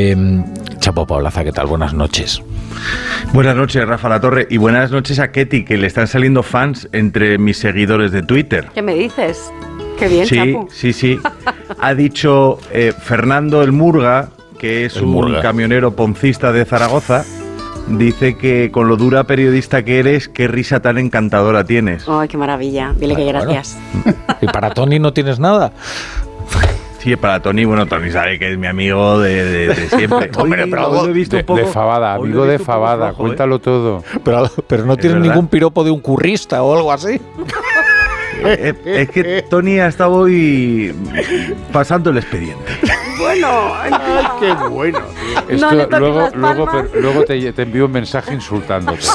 Em, Chapo Paulaza, ¿qué tal? Buenas noches. Buenas noches, Rafa La Torre, y buenas noches a Ketty, que le están saliendo fans entre mis seguidores de Twitter. ¿Qué me dices? Qué bien, sí, Chapo. Sí, sí, Ha dicho eh, Fernando el Murga, que es un camionero poncista de Zaragoza, dice que con lo dura periodista que eres, qué risa tan encantadora tienes. Ay, qué maravilla. Dile que gracias. ¿Y para Tony no tienes nada? Sí, para Tony, bueno, Tony sabe que es mi amigo de, siempre. Hombre, pero he visto de, poco, de Fabada, amigo de Fabada, cuéntalo ¿eh? todo. Pero, pero no tienes ningún piropo de un currista o algo así. Es que Tony ha estado hoy pasando el expediente. Bueno, ay, qué bueno. Esto, luego luego, luego te, te, envío un mensaje insultándote.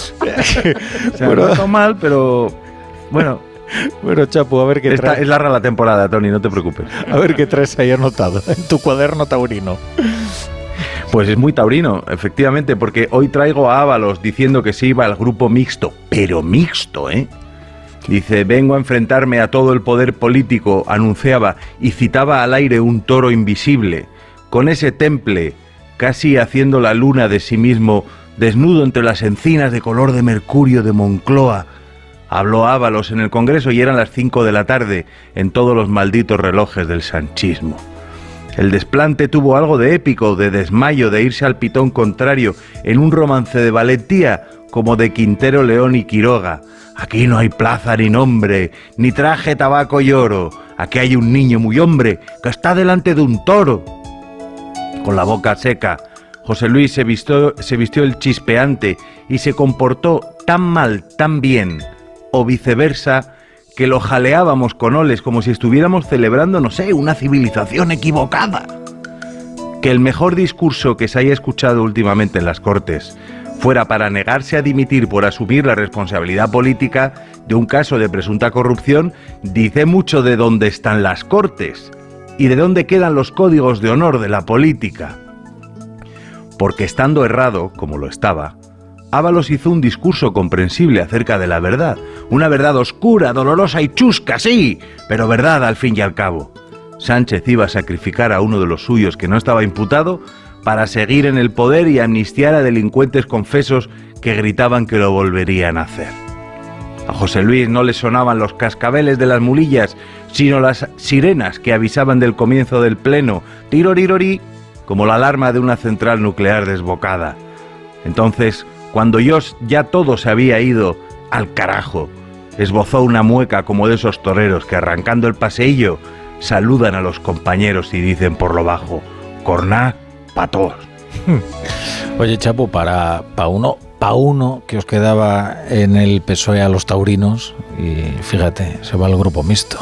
o sea, bueno, no mal, pero bueno. Bueno, Chapu, a ver qué Esta Es larga la temporada, Tony, no te preocupes. A ver qué traes ahí anotado en tu cuaderno taurino. Pues es muy taurino, efectivamente, porque hoy traigo a Ábalos diciendo que se iba al grupo mixto, pero mixto, ¿eh? Dice, vengo a enfrentarme a todo el poder político, anunciaba, y citaba al aire un toro invisible, con ese temple, casi haciendo la luna de sí mismo, desnudo entre las encinas de color de mercurio de Moncloa, Habló Ábalos en el Congreso y eran las 5 de la tarde en todos los malditos relojes del sanchismo. El desplante tuvo algo de épico, de desmayo, de irse al pitón contrario, en un romance de valentía como de Quintero León y Quiroga. Aquí no hay plaza ni nombre, ni traje, tabaco y oro. Aquí hay un niño muy hombre que está delante de un toro. Con la boca seca, José Luis se vistió, se vistió el chispeante y se comportó tan mal, tan bien, o viceversa, que lo jaleábamos con oles como si estuviéramos celebrando, no sé, una civilización equivocada. Que el mejor discurso que se haya escuchado últimamente en las Cortes fuera para negarse a dimitir por asumir la responsabilidad política de un caso de presunta corrupción, dice mucho de dónde están las Cortes y de dónde quedan los códigos de honor de la política. Porque estando errado, como lo estaba, Ábalos hizo un discurso comprensible acerca de la verdad, una verdad oscura, dolorosa y chusca, sí, pero verdad al fin y al cabo. Sánchez iba a sacrificar a uno de los suyos que no estaba imputado para seguir en el poder y amnistiar a delincuentes confesos que gritaban que lo volverían a hacer. A José Luis no le sonaban los cascabeles de las mulillas, sino las sirenas que avisaban del comienzo del pleno, tirorirori, como la alarma de una central nuclear desbocada. Entonces, cuando yo ya todo se había ido al carajo, esbozó una mueca como de esos toreros que arrancando el paseillo saludan a los compañeros y dicen por lo bajo, corná pa' todos. Oye, Chapo, para, pa uno, pa uno que os quedaba en el PSOE a los taurinos, y fíjate, se va al grupo mixto.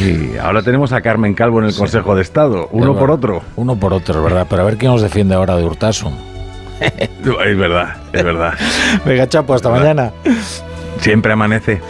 Y ahora tenemos a Carmen Calvo en el Consejo de Estado, uno por otro. Uno por otro, ¿verdad? Pero a ver quién nos defiende ahora de Hurtasun. es verdad, es verdad. Venga, Chapo, hasta mañana. Siempre amanece.